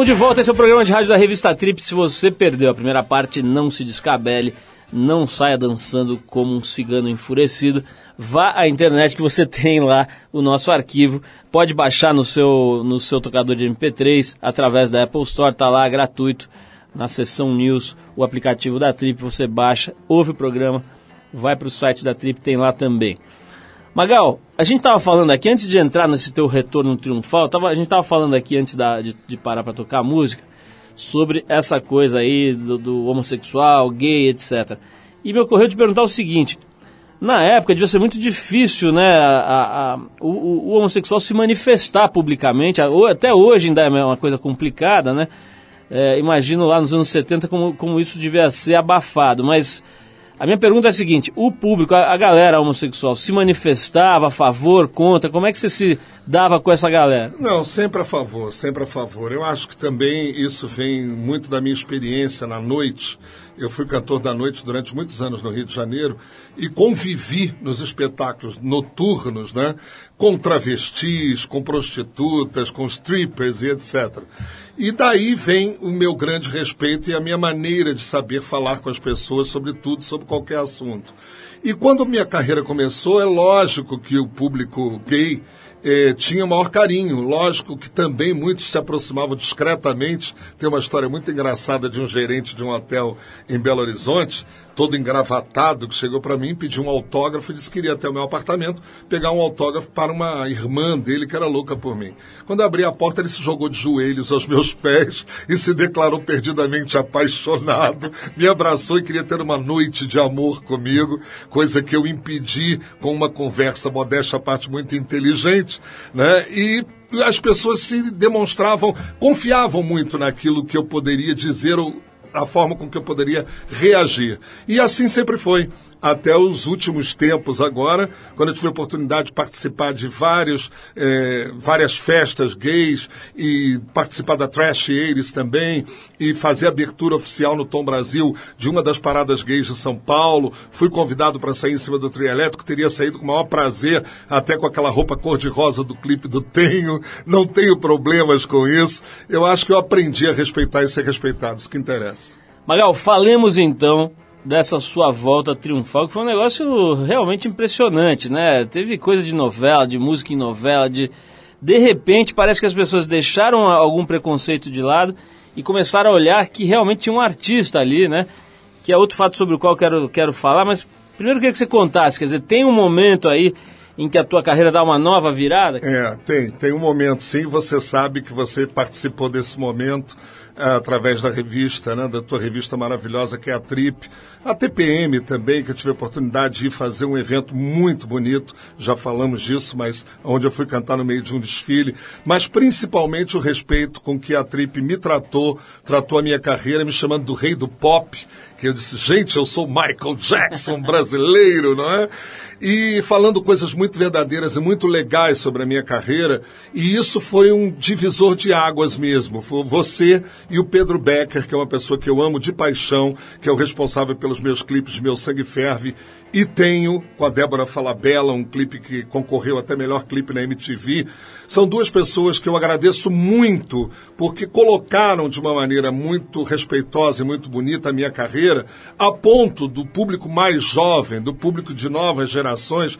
Estamos de volta, esse é o programa de rádio da revista Trip. Se você perdeu a primeira parte, não se descabele. não saia dançando como um cigano enfurecido. Vá à internet que você tem lá o nosso arquivo. Pode baixar no seu, no seu tocador de MP3 através da Apple Store, tá lá gratuito na seção News, o aplicativo da Trip, você baixa, ouve o programa, vai para o site da Trip, tem lá também. Magal, a gente estava falando aqui, antes de entrar nesse teu retorno triunfal, tava, a gente estava falando aqui antes da- de, de parar para tocar a música, sobre essa coisa aí do, do homossexual, gay, etc. E me ocorreu te perguntar o seguinte: na época devia ser muito difícil, né, a- a- o, o- homossexual se manifestar publicamente, até hoje ainda é uma coisa complicada, né? É, imagino lá nos anos 70 como, como isso devia ser abafado, mas a minha pergunta é a seguinte: o público, a, a galera homossexual, se manifestava a favor, contra? Como é que você se dava com essa galera? Não, sempre a favor, sempre a favor. Eu acho que também isso vem muito da minha experiência na noite. Eu fui cantor da noite durante muitos anos no Rio de Janeiro e convivi nos espetáculos noturnos, né? Com travestis, com prostitutas, com strippers e etc. E daí vem o meu grande respeito e a minha maneira de saber falar com as pessoas sobre tudo, sobre qualquer assunto. E quando minha carreira começou, é lógico que o público gay eh, tinha maior carinho. Lógico que também muitos se aproximavam discretamente. Tem uma história muito engraçada de um gerente de um hotel em Belo Horizonte, todo engravatado, que chegou para mim, pediu um autógrafo e disse que queria até o meu apartamento pegar um autógrafo para uma irmã dele que era louca por mim. Quando abri a porta, ele se jogou de joelhos aos meus pés e se declarou perdidamente apaixonado, me abraçou e queria ter uma noite de amor comigo, coisa que eu impedi com uma conversa modéstia à parte muito inteligente, né? E as pessoas se demonstravam, confiavam muito naquilo que eu poderia dizer ou a forma com que eu poderia reagir. E assim sempre foi. Até os últimos tempos agora, quando eu tive a oportunidade de participar de vários, eh, várias festas gays e participar da Trash Aires também e fazer a abertura oficial no Tom Brasil de uma das paradas gays de São Paulo. Fui convidado para sair em cima do trio elétrico, teria saído com o maior prazer, até com aquela roupa cor-de-rosa do clipe do Tenho. Não tenho problemas com isso. Eu acho que eu aprendi a respeitar e ser respeitado, isso que interessa. Magal, falemos então dessa sua volta triunfal, que foi um negócio realmente impressionante, né? Teve coisa de novela, de música em novela, de de repente parece que as pessoas deixaram algum preconceito de lado e começaram a olhar que realmente tinha um artista ali, né? Que é outro fato sobre o qual quero, quero falar, mas primeiro eu queria que você contasse, quer dizer, tem um momento aí em que a tua carreira dá uma nova virada? É, tem, tem um momento sim, você sabe que você participou desse momento através da revista, né, da tua revista maravilhosa que é a Trip, a TPM também, que eu tive a oportunidade de ir fazer um evento muito bonito, já falamos disso, mas onde eu fui cantar no meio de um desfile, mas principalmente o respeito com que a Trip me tratou, tratou a minha carreira, me chamando do rei do pop, que eu disse, gente, eu sou Michael Jackson brasileiro, não é? E falando coisas muito verdadeiras e muito legais sobre a minha carreira, e isso foi um divisor de águas mesmo. Foi você e o Pedro Becker, que é uma pessoa que eu amo de paixão, que é o responsável pelos meus clipes Meu Sangue Ferve, e tenho com a Débora Falabella, um clipe que concorreu até melhor clipe na MTV. São duas pessoas que eu agradeço muito, porque colocaram de uma maneira muito respeitosa e muito bonita a minha carreira, a ponto do público mais jovem, do público de novas gerações,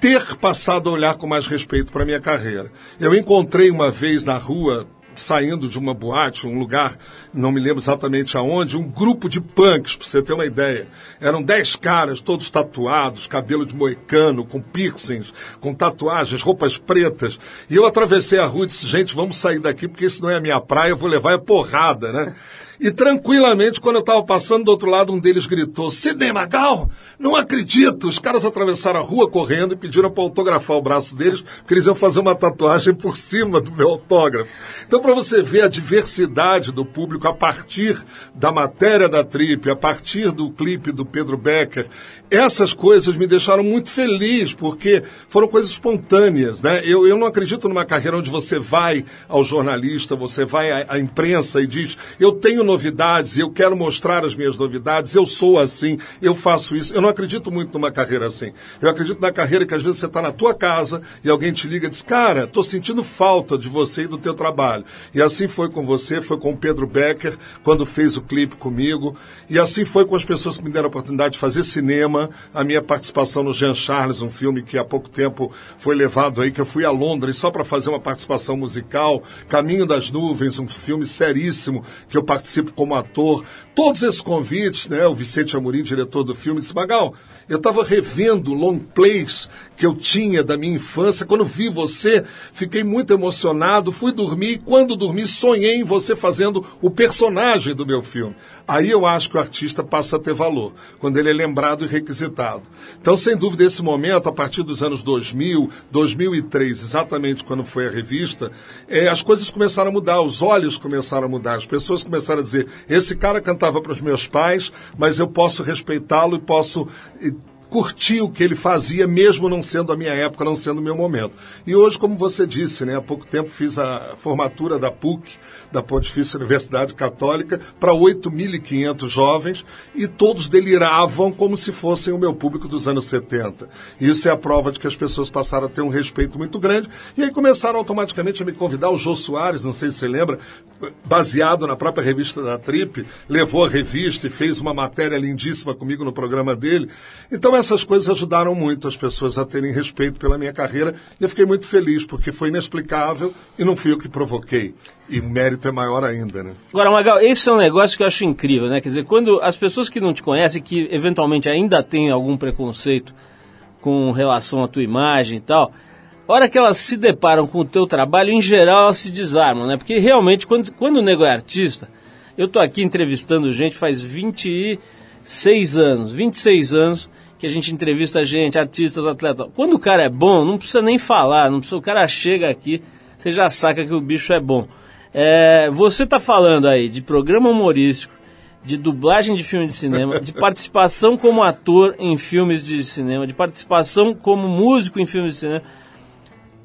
ter passado a olhar com mais respeito para a minha carreira. Eu encontrei uma vez na rua, saindo de uma boate, um lugar, não me lembro exatamente aonde, um grupo de punks, para você ter uma ideia. Eram dez caras, todos tatuados, cabelo de moicano, com piercings, com tatuagens, roupas pretas. E eu atravessei a rua e disse, gente, vamos sair daqui, porque isso não é a minha praia, eu vou levar a porrada, né? E tranquilamente, quando eu estava passando do outro lado, um deles gritou: Sidney Magal, não acredito! Os caras atravessaram a rua correndo e pediram para autografar o braço deles, porque eles iam fazer uma tatuagem por cima do meu autógrafo. Então, para você ver a diversidade do público a partir da matéria da Trip, a partir do clipe do Pedro Becker, essas coisas me deixaram muito feliz, porque foram coisas espontâneas. Né? Eu, eu não acredito numa carreira onde você vai ao jornalista, você vai à, à imprensa e diz: Eu tenho novidades e eu quero mostrar as minhas novidades, eu sou assim, eu faço isso. Eu não acredito muito numa carreira assim. Eu acredito na carreira que às vezes você está na tua casa e alguém te liga e diz, cara, tô sentindo falta de você e do teu trabalho. E assim foi com você, foi com o Pedro Becker, quando fez o clipe comigo. E assim foi com as pessoas que me deram a oportunidade de fazer cinema, a minha participação no Jean Charles, um filme que há pouco tempo foi levado aí, que eu fui a Londres só para fazer uma participação musical, Caminho das Nuvens, um filme seríssimo que eu participo como ator. Todos esses convites, né? O Vicente Amorim, diretor do filme, disse, Magal, eu estava revendo long plays que eu tinha da minha infância. Quando vi você, fiquei muito emocionado, fui dormir e quando dormi, sonhei em você fazendo o personagem do meu filme. Aí eu acho que o artista passa a ter valor, quando ele é lembrado e requisitado. Então, sem dúvida, esse momento, a partir dos anos 2000, 2003, exatamente quando foi a revista, eh, as coisas começaram a mudar, os olhos começaram a mudar, as pessoas começaram a dizer: esse cara cantava para os meus pais, mas eu posso respeitá-lo e posso. curtir o que ele fazia, mesmo não sendo a minha época, não sendo o meu momento. E hoje, como você disse, né, há pouco tempo fiz a formatura da PUC, da Pontifícia Universidade Católica, para 8.500 jovens, e todos deliravam como se fossem o meu público dos anos 70. E isso é a prova de que as pessoas passaram a ter um respeito muito grande, e aí começaram automaticamente a me convidar. O Jô Soares, não sei se você lembra, baseado na própria revista da Trip, levou a revista e fez uma matéria lindíssima comigo no programa dele. Então essas coisas ajudaram muito as pessoas a terem respeito pela minha carreira e eu fiquei muito feliz porque foi inexplicável e não fui eu que provoquei. E o mérito é maior ainda, né? Agora, Magal, esse é um negócio que eu acho incrível, né? Quer dizer, quando as pessoas que não te conhecem, que eventualmente ainda têm algum preconceito com relação à tua imagem e tal, a hora que elas se deparam com o teu trabalho, em geral elas se desarmam, né? Porque realmente, quando, quando o nego é artista, eu tô aqui entrevistando gente faz 26 anos, 26 anos que a gente entrevista gente, artistas, atletas. Quando o cara é bom, não precisa nem falar, não precisa, o cara chega aqui, você já saca que o bicho é bom. É, você tá falando aí de programa humorístico, de dublagem de filme de cinema, de participação como ator em filmes de cinema, de participação como músico em filmes de cinema.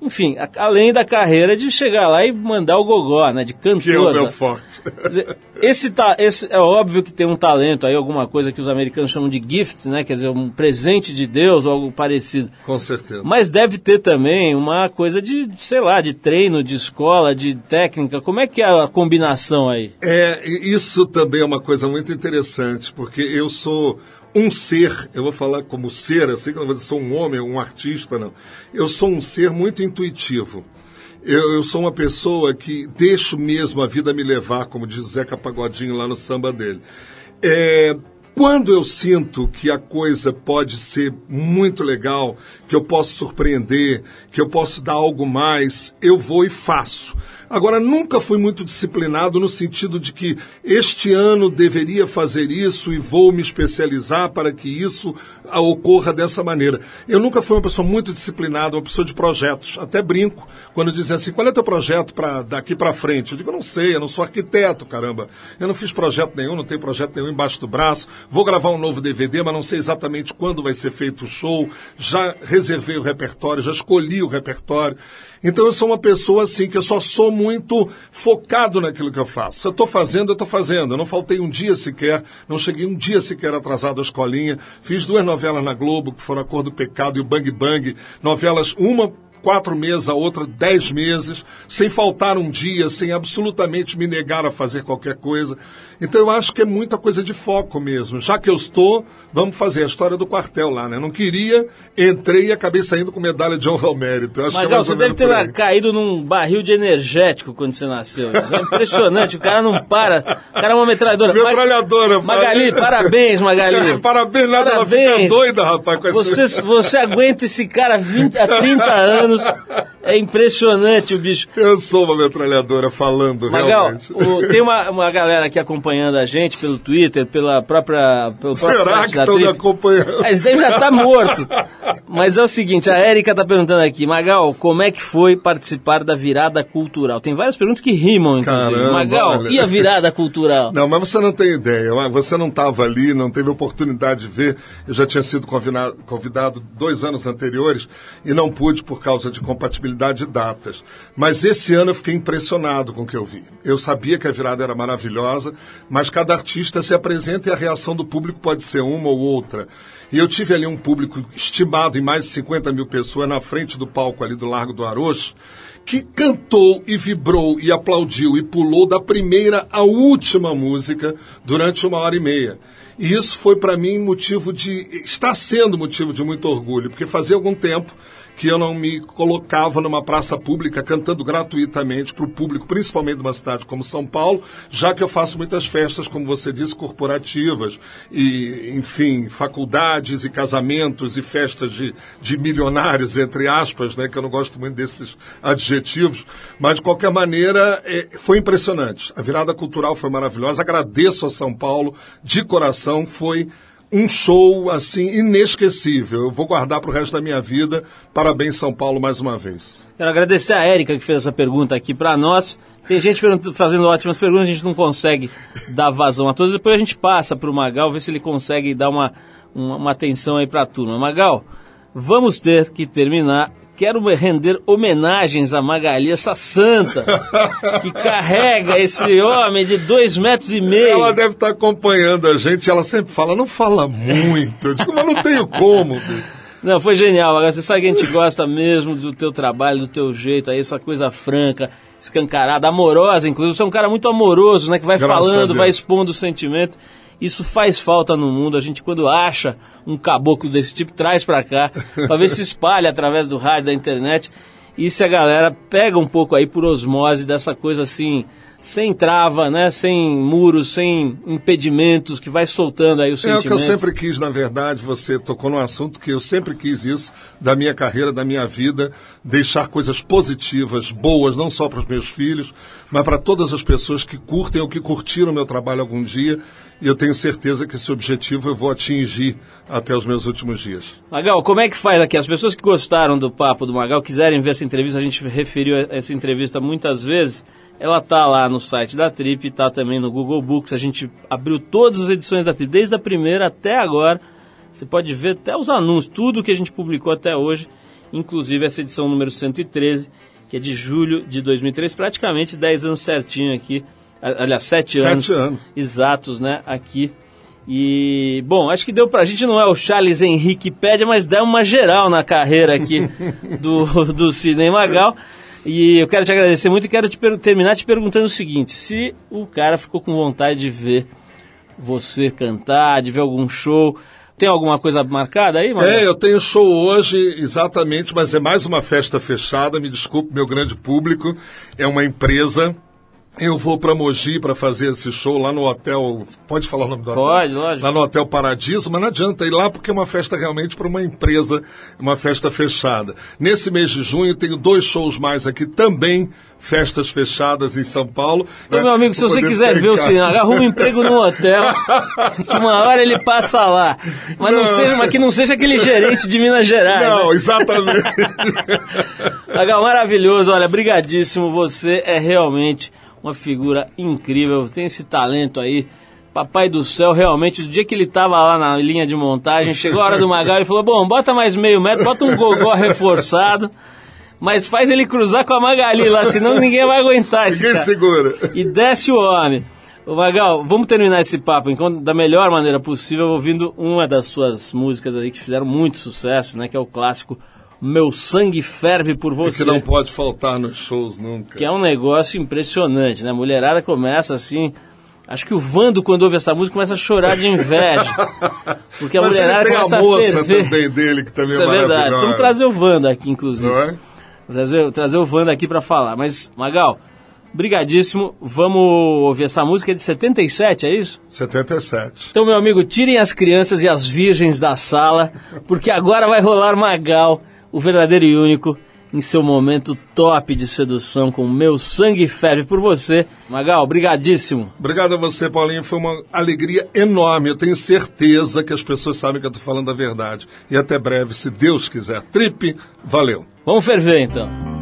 Enfim, a- além da carreira de chegar lá e mandar o gogó, né? De cantor. Que é o meu forte. Dizer, esse, ta, esse é óbvio que tem um talento aí, alguma coisa que os americanos chamam de gifts, né? Quer dizer, um presente de Deus ou algo parecido. Com certeza. Mas deve ter também uma coisa de, sei lá, de treino, de escola, de técnica. Como é que é a combinação aí? É, isso também é uma coisa muito interessante, porque eu sou um ser, eu vou falar como ser, assim que eu não vou dizer sou um homem, um artista, não. Eu sou um ser muito intuitivo. Eu, eu sou uma pessoa que deixo mesmo a vida me levar, como diz Zeca Pagodinho lá no samba dele. É, quando eu sinto que a coisa pode ser muito legal, que eu posso surpreender, que eu posso dar algo mais, eu vou e faço. Agora, nunca fui muito disciplinado no sentido de que este ano deveria fazer isso e vou me especializar para que isso ocorra dessa maneira. Eu nunca fui uma pessoa muito disciplinada, uma pessoa de projetos. Até brinco quando dizem assim: qual é teu projeto para daqui para frente? Eu digo: eu não sei, eu não sou arquiteto, caramba. Eu não fiz projeto nenhum, não tenho projeto nenhum embaixo do braço. Vou gravar um novo DVD, mas não sei exatamente quando vai ser feito o show. Já reservei o repertório, já escolhi o repertório. Então eu sou uma pessoa assim que eu só sou muito focado naquilo que eu faço. Se eu estou fazendo, eu estou fazendo. Eu não faltei um dia sequer, não cheguei um dia sequer atrasado à escolinha. Fiz duas novelas na Globo, que foram A Cor do Pecado e o Bang Bang. Novelas, uma quatro meses, a outra dez meses, sem faltar um dia, sem absolutamente me negar a fazer qualquer coisa. Então eu acho que é muita coisa de foco mesmo. Já que eu estou, vamos fazer a história do quartel lá, né? Não queria, entrei e acabei saindo com medalha de honra ao mérito. Que é você deve ter caído num barril de energético quando você nasceu. É impressionante, o cara não para. O cara é uma metralhadora. Metralhadora, Magali, parabéns, Magali. Parabéns, nada, ela fica Parabéns. doida, rapaz, com esse... Você, você aguenta esse cara 20, há 30 anos. É impressionante o bicho. Eu sou uma metralhadora falando, Magal, realmente. o- tem uma, uma galera aqui acompanhando a gente pelo Twitter, pela própria. Pelo Será que estão me acompanhando? Mas deve já tá morto. Mas é o seguinte, a Érica tá perguntando aqui, Magal, como é que foi participar da virada cultural? Tem várias perguntas que rimam, inclusive. Caramba, Magal, olha. e a virada cultural? Não, mas você não tem ideia. Você não estava ali, não teve oportunidade de ver. Eu já tinha sido convidado, convidado dois anos anteriores e não pude por causa de compatibilidade de datas. Mas esse ano eu fiquei impressionado com o que eu vi. Eu sabia que a virada era maravilhosa, mas cada artista se apresenta e a reação do público pode ser uma ou outra. E eu tive ali um público estimado em mais de 50 mil pessoas na frente do palco ali do Largo do Arocho, que cantou e vibrou e aplaudiu e pulou da primeira à última música durante uma hora e meia. E isso foi para mim motivo de. está sendo motivo de muito orgulho, porque fazia algum tempo que eu não me colocava numa praça pública cantando gratuitamente para o público, principalmente de uma cidade como São Paulo, já que eu faço muitas festas, como você disse, corporativas, e, enfim, faculdades e casamentos e festas de, de milionários, entre aspas, né, que eu não gosto muito desses adjetivos, mas de qualquer maneira é, foi impressionante. A virada cultural foi maravilhosa. Agradeço a São Paulo de coração, foi um show assim inesquecível. Eu vou guardar para o resto da minha vida. Parabéns São Paulo mais uma vez. Quero agradecer a Érica que fez essa pergunta aqui para nós. Tem gente fazendo ótimas perguntas, a gente não consegue dar vazão a todas. Depois a gente passa para o Magal, ver se ele consegue dar uma, uma, uma atenção aí para a turma. Magal, vamos ter que terminar. Quero render homenagens a Magali, essa santa que carrega esse homem de dois metros e meio. Ela deve estar acompanhando a gente. Ela sempre fala, não fala muito. Eu digo, mas não tenho como. bicho." Não, foi genial. Agora você sabe que a gente gosta mesmo do teu trabalho, do teu jeito, aí essa coisa franca, escancarada, amorosa, inclusive. Você é um cara muito amoroso, né? Que vai Graças falando, vai expondo o sentimento. Isso faz falta no mundo. A gente, quando acha um caboclo desse tipo, traz pra cá, pra ver se espalha através do rádio, da internet. E se a galera pega um pouco aí por osmose dessa coisa assim, sem trava, né? Sem muros, sem impedimentos, que vai soltando aí o É o sentimento. que eu sempre quis, na verdade, você tocou num assunto que eu sempre quis isso, da minha carreira, da minha vida, deixar coisas positivas, boas, não só para os meus filhos, mas para todas as pessoas que curtem ou que curtiram meu trabalho algum dia. E eu tenho certeza que esse objetivo eu vou atingir até os meus últimos dias. Magal, como é que faz aqui? As pessoas que gostaram do papo do Magal, quiserem ver essa entrevista, a gente referiu essa entrevista muitas vezes. Ela tá lá no site da Trip, tá também no Google Books. A gente abriu todas as edições da Trip, desde a primeira até agora. Você pode ver até os anúncios, tudo que a gente publicou até hoje, inclusive essa edição número 113, que é de julho de 2003, praticamente 10 anos certinho aqui. Aliás, 7 Sete anos, anos. exatos, né, aqui. E, bom, acho que deu pra. A gente não é o Charles Henrique Pédia, mas dá uma geral na carreira aqui do, do Sidney Magal. E eu quero te agradecer muito e quero te terminar te perguntando o seguinte: se o cara ficou com vontade de ver você cantar, de ver algum show, tem alguma coisa marcada aí, Magal? É, eu tenho show hoje, exatamente, mas é mais uma festa fechada. Me desculpe, meu grande público. É uma empresa. Eu vou para Mogi para fazer esse show lá no hotel. Pode falar o nome do hotel? Pode, lógico. Lá no Hotel Paradiso, mas não adianta ir lá porque é uma festa realmente para uma empresa, uma festa fechada. Nesse mês de junho tenho dois shows mais aqui também, festas fechadas em São Paulo. Então, né? meu amigo, se você quiser ver o cinema, arruma um emprego no hotel, que uma hora ele passa lá. Mas, não Não. seja, mas que não seja aquele gerente de Minas Gerais. né? Não, exatamente. Magal, maravilhoso, olha, brigadíssimo, você é realmente uma figura incrível, tem esse talento aí. Papai do céu, realmente, do dia que ele tava lá na linha de montagem, chegou a hora do Magal e falou: Bom, bota mais meio metro, bota um gogó reforçado, mas faz ele cruzar com a Magali lá, senão ninguém vai aguentar esse Ninguém cara. segura. E desce o homem. Ô Magal, vamos terminar esse papo então, da melhor maneira possível, ouvindo uma das suas músicas aí que fizeram muito sucesso, né? Que é o clássico Meu Sangue Ferve por E Você. que não pode faltar nos shows nunca. Que é um negócio impressionante, né? A mulherada começa assim. Acho que o Vando, quando ouve essa música, começa a chorar de inveja. Porque a Mas ele mulherada tem começa a moça a também dele, que também Isso é é verdade. Vamos trazer o Vando aqui, inclusive. Não é? Trazer, trazer o Wanda aqui pra falar. Mas, Magal, brigadíssimo. Vamos ouvir essa música é de 77, é isso? 77. Então, meu amigo, tirem as crianças e as virgens da sala, porque agora vai rolar Magal, o verdadeiro e único, em seu momento top de sedução com Meu Sangue Ferve por você. Magal, brigadíssimo. Obrigado a você, Paulinho. Foi uma alegria enorme. Eu tenho certeza que as pessoas sabem que eu estou falando a verdade. E até breve, se Deus quiser. Trip, valeu. Vamos ferver, então.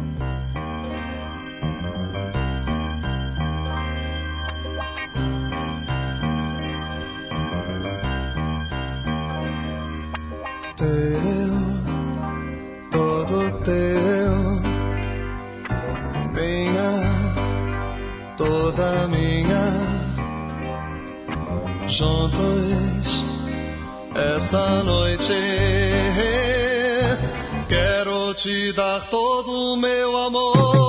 Juntos essa noite. Quero te dar todo o meu amor.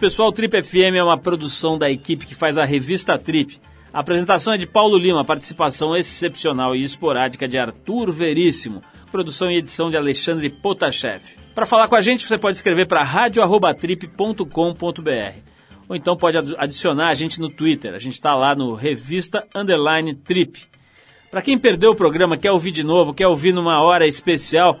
Isso, pessoal. Trip FM é uma produção da equipe que faz a revista Trip. A apresentação é de Paulo Lima, participação excepcional e esporádica de Arthur Veríssimo, produção e edição de Alexandre Potashev. Para falar com a gente, você pode escrever para radio@trip.com.br ou então pode adi- adicionar a gente no Twitter. A gente está lá no Revista Underline Trip. Para quem perdeu o programa, quer ouvir de novo, quer ouvir numa hora especial,